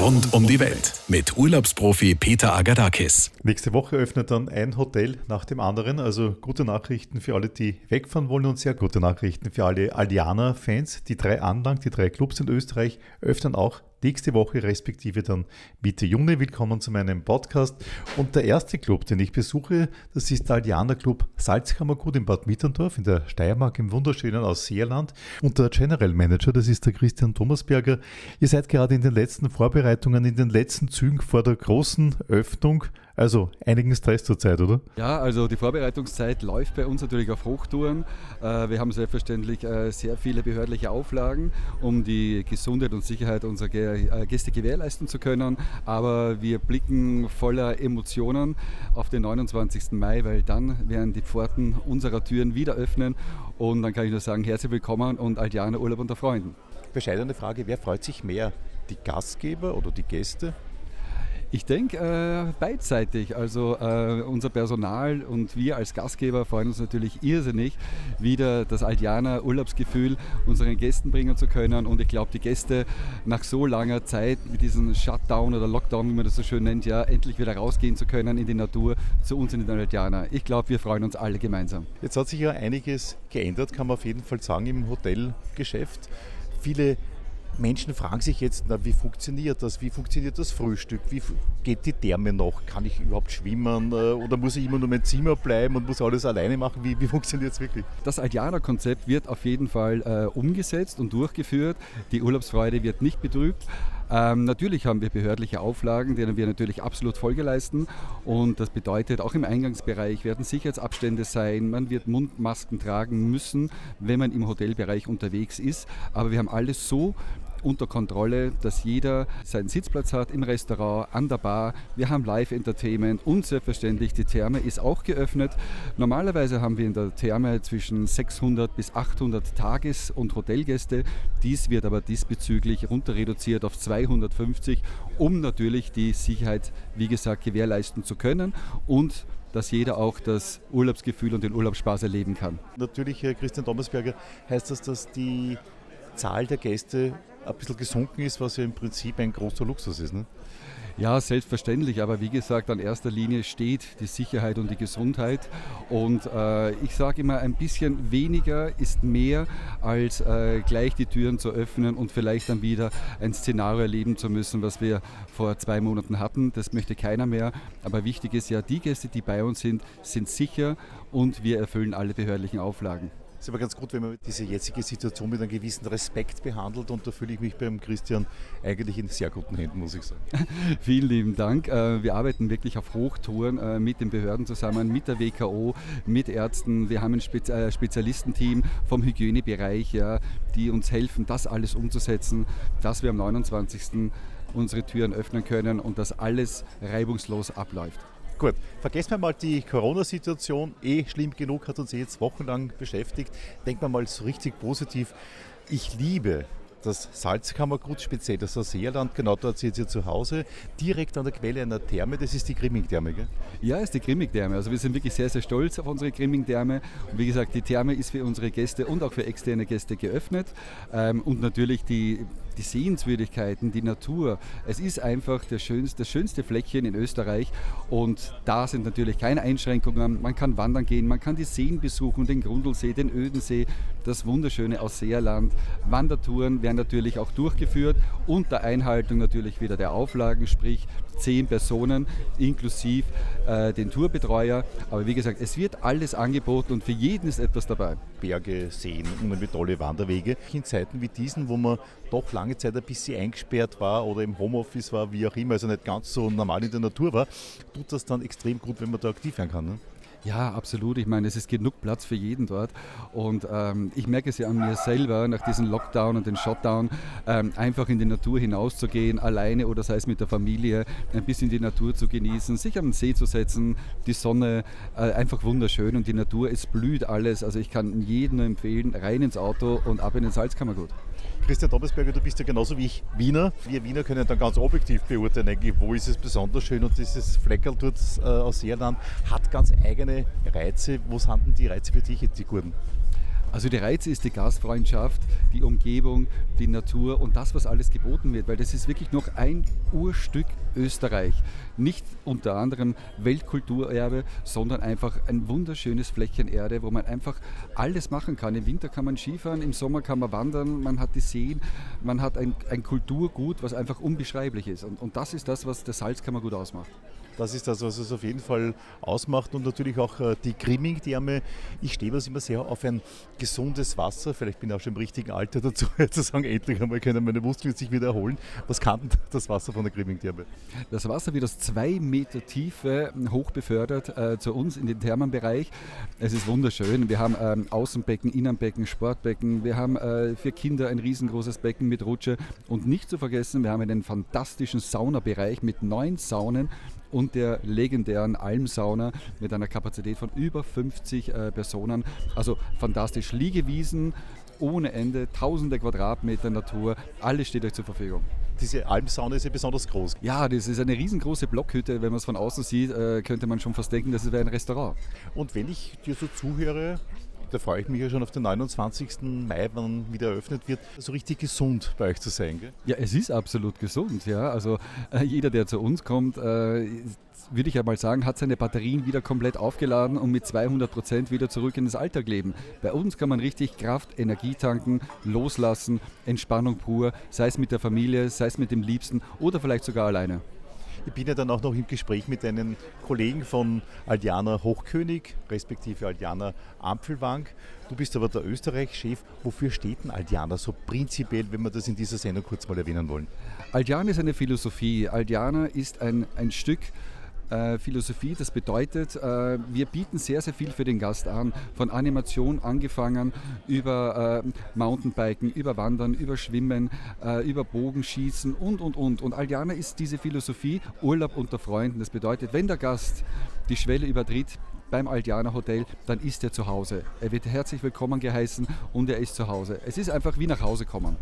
Rund um die Welt mit Urlaubsprofi Peter Agadakis. Nächste Woche öffnet dann ein Hotel nach dem anderen. Also gute Nachrichten für alle, die wegfahren wollen und sehr gute Nachrichten für alle Aldiana-Fans. Die drei Anlagen, die drei Clubs in Österreich öffnen auch nächste Woche, respektive dann Mitte Juni. Willkommen zu meinem Podcast. Und der erste Club, den ich besuche, das ist der Aldianer Club Salzkammergut in Bad Mitterndorf in der Steiermark im wunderschönen Ausseerland. Und der General Manager, das ist der Christian Thomasberger. Ihr seid gerade in den letzten Vorbereitungen, in den letzten Zügen vor der großen Öffnung also einigen Stress zurzeit, oder? Ja, also die Vorbereitungszeit läuft bei uns natürlich auf Hochtouren. Äh, wir haben selbstverständlich äh, sehr viele behördliche Auflagen, um die Gesundheit und Sicherheit unserer äh, Gäste gewährleisten zu können. Aber wir blicken voller Emotionen auf den 29. Mai, weil dann werden die Pforten unserer Türen wieder öffnen. Und dann kann ich nur sagen, herzlich willkommen und Altianer Urlaub unter Freunden. Bescheidene Frage, wer freut sich mehr? Die Gastgeber oder die Gäste? Ich denke äh, beidseitig. Also äh, unser Personal und wir als Gastgeber freuen uns natürlich irrsinnig, wieder das Aldianer Urlaubsgefühl unseren Gästen bringen zu können. Und ich glaube, die Gäste nach so langer Zeit mit diesem Shutdown oder Lockdown, wie man das so schön nennt, ja, endlich wieder rausgehen zu können in die Natur zu uns in den Aldianer. Ich glaube, wir freuen uns alle gemeinsam. Jetzt hat sich ja einiges geändert, kann man auf jeden Fall sagen, im Hotelgeschäft. Viele Menschen fragen sich jetzt, na, wie funktioniert das? Wie funktioniert das Frühstück? Wie geht die Therme noch? Kann ich überhaupt schwimmen? Äh, oder muss ich immer nur mein Zimmer bleiben und muss alles alleine machen? Wie, wie funktioniert es wirklich? Das Aldianer-Konzept wird auf jeden Fall äh, umgesetzt und durchgeführt. Die Urlaubsfreude wird nicht betrübt. Ähm, natürlich haben wir behördliche Auflagen, denen wir natürlich absolut Folge leisten. Und das bedeutet, auch im Eingangsbereich werden Sicherheitsabstände sein. Man wird Mundmasken tragen müssen, wenn man im Hotelbereich unterwegs ist. Aber wir haben alles so unter Kontrolle, dass jeder seinen Sitzplatz hat im Restaurant, an der Bar. Wir haben Live-Entertainment und selbstverständlich die Therme ist auch geöffnet. Normalerweise haben wir in der Therme zwischen 600 bis 800 Tages- und Hotelgäste. Dies wird aber diesbezüglich runter reduziert auf 250, um natürlich die Sicherheit, wie gesagt, gewährleisten zu können und dass jeder auch das Urlaubsgefühl und den Urlaubsspaß erleben kann. Natürlich, Herr Christian Thomasberger, heißt das, dass die Zahl der Gäste ein bisschen gesunken ist, was ja im Prinzip ein großer Luxus ist. Ne? Ja, selbstverständlich, aber wie gesagt, an erster Linie steht die Sicherheit und die Gesundheit. Und äh, ich sage immer, ein bisschen weniger ist mehr, als äh, gleich die Türen zu öffnen und vielleicht dann wieder ein Szenario erleben zu müssen, was wir vor zwei Monaten hatten. Das möchte keiner mehr. Aber wichtig ist ja, die Gäste, die bei uns sind, sind sicher und wir erfüllen alle behördlichen Auflagen. Es ist aber ganz gut, wenn man diese jetzige Situation mit einem gewissen Respekt behandelt und da fühle ich mich beim Christian eigentlich in sehr guten Händen, muss ich sagen. Vielen lieben Dank. Äh, wir arbeiten wirklich auf Hochtouren äh, mit den Behörden zusammen, mit der WKO, mit Ärzten. Wir haben ein äh, Spezialistenteam vom Hygienebereich, die uns helfen, das alles umzusetzen, dass wir am 29. unsere Türen öffnen können und dass alles reibungslos abläuft. Gut, vergessen wir mal die Corona-Situation. Eh schlimm genug, hat uns eh jetzt wochenlang beschäftigt. Denken wir mal so richtig positiv. Ich liebe das Salzkammergut, speziell das Seerland, genau dort seht ihr zu Hause, direkt an der Quelle einer Therme, das ist die Grimming-Therme, gell? Ja, ist die Grimming-Therme. Also wir sind wirklich sehr, sehr stolz auf unsere Grimming-Therme. Und wie gesagt, die Therme ist für unsere Gäste und auch für externe Gäste geöffnet. Ähm, und natürlich die, die Sehenswürdigkeiten, die Natur. Es ist einfach der schönste, das schönste Fleckchen in Österreich und da sind natürlich keine Einschränkungen. Man kann wandern gehen, man kann die Seen besuchen, den Grundlsee, den Ödensee, das wunderschöne Ausseerland. Wandertouren werden natürlich auch durchgeführt unter Einhaltung natürlich wieder der Auflagen, sprich zehn Personen inklusive äh, den Tourbetreuer. Aber wie gesagt, es wird alles angeboten und für jeden ist etwas dabei. Berge, Seen, unheimlich tolle Wanderwege. In Zeiten wie diesen, wo man doch lange Zeit ein bisschen eingesperrt war oder im Homeoffice war, wie auch immer, also nicht ganz so normal in der Natur war, tut das dann extrem gut, wenn man da aktiv werden kann. Ne? Ja, absolut. Ich meine, es ist genug Platz für jeden dort. Und ähm, ich merke es ja an mir selber, nach diesem Lockdown und dem Shutdown, ähm, einfach in die Natur hinauszugehen, alleine oder sei es mit der Familie, ein bisschen die Natur zu genießen, sich am See zu setzen, die Sonne, äh, einfach wunderschön und die Natur, es blüht alles. Also ich kann jedem nur empfehlen, rein ins Auto und ab in den Salzkammergut. Christian Dobbesberger, du bist ja genauso wie ich Wiener. Wir Wiener können dann ganz objektiv beurteilen, eigentlich, wo ist es besonders schön und dieses Fleckerl dort äh, aus Seerland hat ganz eigene Reize. Wo sind denn die Reize für dich jetzt, die guten? Also der Reiz ist die Gastfreundschaft, die Umgebung, die Natur und das, was alles geboten wird, weil das ist wirklich noch ein Urstück Österreich. Nicht unter anderem Weltkulturerbe, sondern einfach ein wunderschönes Fleckchen Erde, wo man einfach alles machen kann. Im Winter kann man Skifahren, im Sommer kann man wandern, man hat die Seen, man hat ein, ein Kulturgut, was einfach unbeschreiblich ist. Und, und das ist das, was der Salzkammergut ausmacht. Das ist das, was es auf jeden Fall ausmacht und natürlich auch äh, die Grimming-Därme. Ich stehe was immer sehr auf ein gesundes Wasser. Vielleicht bin ich auch schon im richtigen Alter dazu, zu sagen, endlich einmal können meine Muskeln sich wieder erholen. Was kann das Wasser von der Grimming-Därme? Das Wasser wird aus zwei Meter Tiefe hoch befördert äh, zu uns in den Thermenbereich. Es ist wunderschön. Wir haben ähm, Außenbecken, Innenbecken, Sportbecken. Wir haben äh, für Kinder ein riesengroßes Becken mit Rutsche. Und nicht zu vergessen, wir haben einen fantastischen Saunabereich mit neun Saunen und der legendären Almsauna mit einer Kapazität von über 50 äh, Personen. Also fantastisch. Liegewiesen ohne Ende, tausende Quadratmeter Natur, alles steht euch zur Verfügung. Diese Almsauna ist ja besonders groß. Ja, das ist eine riesengroße Blockhütte. Wenn man es von außen sieht, äh, könnte man schon fast denken, das wäre ein Restaurant. Und wenn ich dir so zuhöre, da freue ich mich ja schon auf den 29. Mai, wann wieder eröffnet wird, so richtig gesund bei euch zu sein. Gell? Ja, es ist absolut gesund. Ja. Also äh, jeder, der zu uns kommt, äh, würde ich einmal sagen, hat seine Batterien wieder komplett aufgeladen und mit 200 Prozent wieder zurück in das Alltag leben. Bei uns kann man richtig Kraft, Energie tanken, loslassen, Entspannung pur, sei es mit der Familie, sei es mit dem Liebsten oder vielleicht sogar alleine. Ich bin ja dann auch noch im Gespräch mit einem Kollegen von Aldiana Hochkönig, respektive Aldiana Ampfelwang. Du bist aber der Österreich-Chef. Wofür steht denn Aldiana so prinzipiell, wenn wir das in dieser Sendung kurz mal erwähnen wollen? Aldiana ist eine Philosophie. Aldiana ist ein, ein Stück äh, Philosophie. Das bedeutet, äh, wir bieten sehr, sehr viel für den Gast an. Von Animation angefangen, über äh, Mountainbiken, über Wandern, über Schwimmen, äh, über Bogenschießen und, und, und. Und Aldiana ist diese Philosophie Urlaub unter Freunden. Das bedeutet, wenn der Gast die Schwelle übertritt, beim Aldiana Hotel, dann ist er zu Hause. Er wird herzlich willkommen geheißen und er ist zu Hause. Es ist einfach wie nach Hause kommen.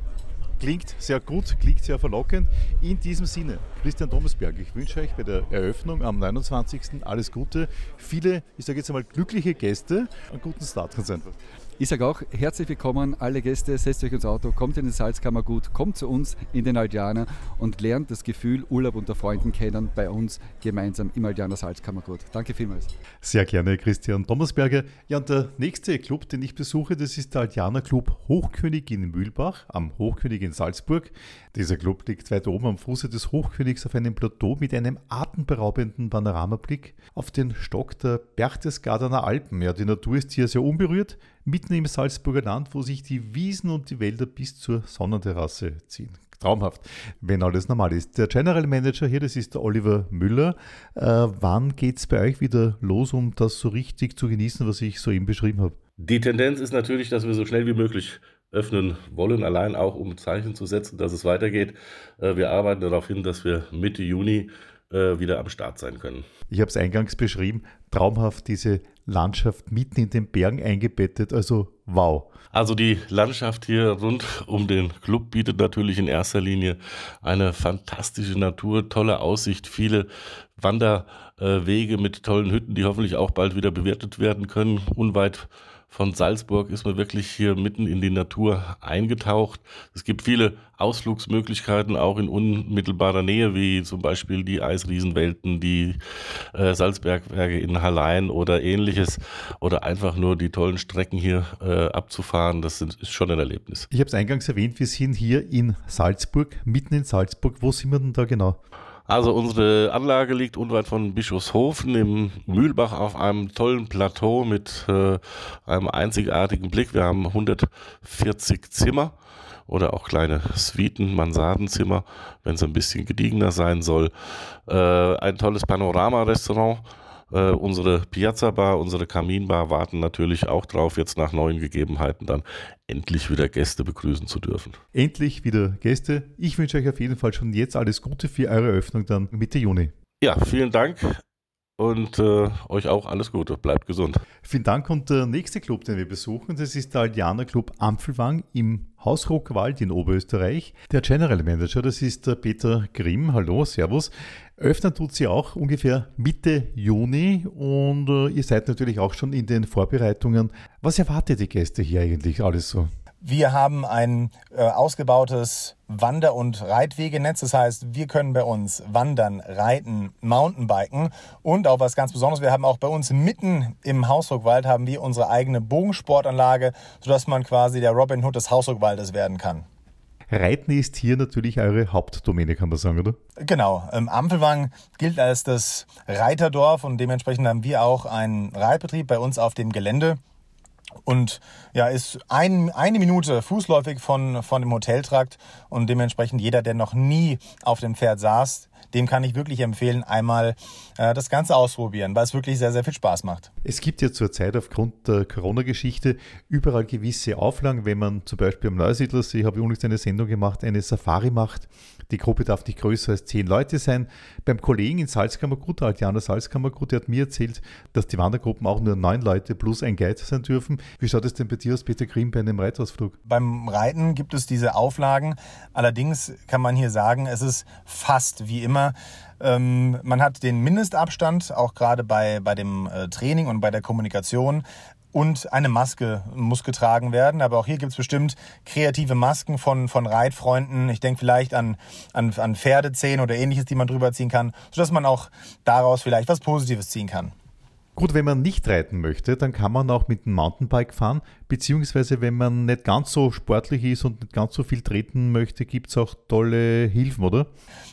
Klingt sehr gut, klingt sehr verlockend. In diesem Sinne, Christian Thomasberg, ich wünsche euch bei der Eröffnung am 29. alles Gute. Viele, ich sage jetzt einmal, glückliche Gäste. Einen guten Start ganz einfach. Ich sage auch herzlich willkommen, alle Gäste, setzt euch ins Auto, kommt in den Salzkammergut, kommt zu uns in den Aldianer und lernt das Gefühl Urlaub unter Freunden kennen bei uns gemeinsam im Aldianer Salzkammergut. Danke vielmals. Sehr gerne, Christian Thomasberger. Ja, und der nächste Club, den ich besuche, das ist der Aldianer Club Hochkönig in Mühlbach am Hochkönig in Salzburg. Dieser Club liegt weit oben am Fuße des Hochkönigs auf einem Plateau mit einem atemberaubenden Panoramablick auf den Stock der Berchtesgadener Alpen. Ja, die Natur ist hier sehr unberührt mitten im Salzburger Land, wo sich die Wiesen und die Wälder bis zur Sonnenterrasse ziehen. Traumhaft, wenn alles normal ist. Der General Manager hier, das ist der Oliver Müller. Äh, wann geht es bei euch wieder los, um das so richtig zu genießen, was ich soeben beschrieben habe? Die Tendenz ist natürlich, dass wir so schnell wie möglich öffnen wollen, allein auch um Zeichen zu setzen, dass es weitergeht. Äh, wir arbeiten darauf hin, dass wir Mitte Juni äh, wieder am Start sein können. Ich habe es eingangs beschrieben, traumhaft diese Landschaft mitten in den Bergen eingebettet, also wow. Also die Landschaft hier rund um den Club bietet natürlich in erster Linie eine fantastische Natur, tolle Aussicht, viele Wanderwege mit tollen Hütten, die hoffentlich auch bald wieder bewertet werden können, unweit von Salzburg ist man wirklich hier mitten in die Natur eingetaucht. Es gibt viele Ausflugsmöglichkeiten auch in unmittelbarer Nähe, wie zum Beispiel die Eisriesenwelten, die äh, Salzbergwerke in Hallein oder ähnliches oder einfach nur die tollen Strecken hier äh, abzufahren. Das sind, ist schon ein Erlebnis. Ich habe es eingangs erwähnt, wir sind hier in Salzburg, mitten in Salzburg. Wo sind wir denn da genau? Also unsere Anlage liegt unweit von Bischofshofen im Mühlbach auf einem tollen Plateau mit äh, einem einzigartigen Blick. Wir haben 140 Zimmer oder auch kleine Suiten, Mansardenzimmer, wenn es ein bisschen gediegener sein soll. Äh, ein tolles Panorama-Restaurant äh, unsere Piazza Bar, unsere Kaminbar warten natürlich auch drauf, jetzt nach neuen Gegebenheiten dann endlich wieder Gäste begrüßen zu dürfen. Endlich wieder Gäste. Ich wünsche euch auf jeden Fall schon jetzt alles Gute für eure Eröffnung dann Mitte Juni. Ja, vielen Dank. Und äh, euch auch alles Gute. Bleibt gesund. Vielen Dank. Und der nächste Club, den wir besuchen, das ist der Aldianer Club Ampfelwang im Haus Ruckwald in Oberösterreich. Der General Manager, das ist der Peter Grimm. Hallo, Servus. Öffnen tut sie auch ungefähr Mitte Juni und äh, ihr seid natürlich auch schon in den Vorbereitungen. Was erwartet die Gäste hier eigentlich alles so? Wir haben ein äh, ausgebautes Wander- und Reitwegenetz. Das heißt, wir können bei uns wandern, reiten, Mountainbiken und auch was ganz Besonderes, wir haben auch bei uns mitten im Hausruckwald haben wir unsere eigene Bogensportanlage, sodass man quasi der Robin Hood des Hausruckwaldes werden kann. Reiten ist hier natürlich eure Hauptdomäne, kann man sagen, oder? Genau. Ähm, Ampelwang gilt als das Reiterdorf und dementsprechend haben wir auch einen Reitbetrieb bei uns auf dem Gelände und ja, ist ein, eine Minute fußläufig von, von dem Hoteltrakt. Und dementsprechend jeder, der noch nie auf dem Pferd saß, dem kann ich wirklich empfehlen, einmal äh, das Ganze ausprobieren, weil es wirklich sehr, sehr viel Spaß macht. Es gibt ja zurzeit aufgrund der Corona-Geschichte überall gewisse Auflagen, wenn man zum Beispiel am Neusiedlersee, habe ich übrigens eine Sendung gemacht, eine Safari macht. Die Gruppe darf nicht größer als zehn Leute sein. Beim Kollegen in Salzkammergut, der Altianer Salzkammergut, der hat mir erzählt, dass die Wandergruppen auch nur neun Leute plus ein Guide sein dürfen. Wie schaut es denn bei dir aus, Peter Grimm, bei einem Reitausflug? Beim Reiten gibt es diese Auflagen. Allerdings kann man hier sagen, es ist fast wie immer. Ähm, man hat den Mindestabstand, auch gerade bei, bei dem äh, Training und bei der Kommunikation. Und eine Maske muss getragen werden. Aber auch hier gibt es bestimmt kreative Masken von, von Reitfreunden. Ich denke vielleicht an, an, an Pferdezähne oder ähnliches, die man drüber ziehen kann, sodass man auch daraus vielleicht was Positives ziehen kann. Gut, wenn man nicht reiten möchte, dann kann man auch mit dem Mountainbike fahren, beziehungsweise wenn man nicht ganz so sportlich ist und nicht ganz so viel treten möchte, gibt es auch tolle Hilfen, oder?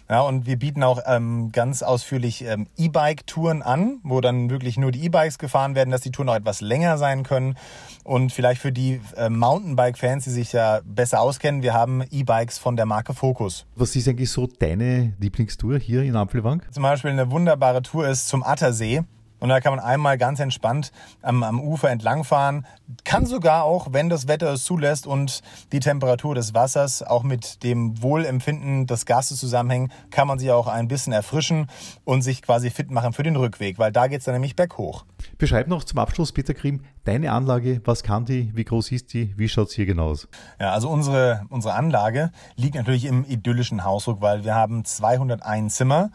Ja, und wir bieten auch ähm, ganz ausführlich ähm, E-Bike-Touren an, wo dann wirklich nur die E-Bikes gefahren werden, dass die Touren auch etwas länger sein können. Und vielleicht für die äh, Mountainbike-Fans, die sich ja besser auskennen, wir haben E-Bikes von der Marke Focus. Was ist eigentlich so deine Lieblingstour hier in Ampelwang? Zum Beispiel eine wunderbare Tour ist zum Attersee. Und da kann man einmal ganz entspannt am, am Ufer entlangfahren. Kann sogar auch, wenn das Wetter es zulässt und die Temperatur des Wassers auch mit dem Wohlempfinden des Gastes zusammenhängen, kann man sich auch ein bisschen erfrischen und sich quasi fit machen für den Rückweg, weil da geht es dann nämlich berghoch. Beschreib noch zum Abschluss, Peter Grimm, deine Anlage, was kann die, wie groß ist die, wie schaut es hier genau aus? Ja, also unsere, unsere Anlage liegt natürlich im idyllischen Hausdruck, weil wir haben 201 Zimmer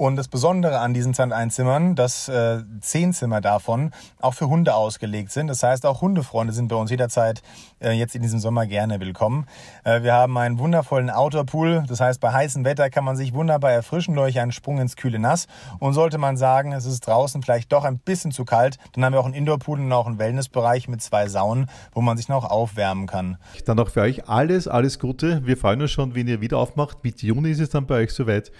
und das Besondere an diesen Zimmern, dass äh, zehn Zimmer davon auch für Hunde ausgelegt sind. Das heißt, auch Hundefreunde sind bei uns jederzeit äh, jetzt in diesem Sommer gerne willkommen. Äh, wir haben einen wundervollen Outdoor-Pool. Das heißt, bei heißem Wetter kann man sich wunderbar erfrischen durch einen Sprung ins kühle Nass. Und sollte man sagen, es ist draußen vielleicht doch ein bisschen zu kalt, dann haben wir auch einen Indoor-Pool und auch einen Wellnessbereich mit zwei Saunen, wo man sich noch aufwärmen kann. Dann auch für euch alles, alles Gute. Wir freuen uns schon, wenn ihr wieder aufmacht. Mitte Juni ist es dann bei euch soweit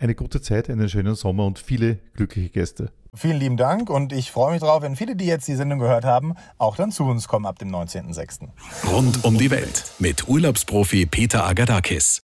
eine gute Zeit, einen schönen Sommer und viele glückliche Gäste. Vielen lieben Dank und ich freue mich drauf, wenn viele, die jetzt die Sendung gehört haben, auch dann zu uns kommen ab dem 19.06. Rund um die Welt mit Urlaubsprofi Peter Agadakis.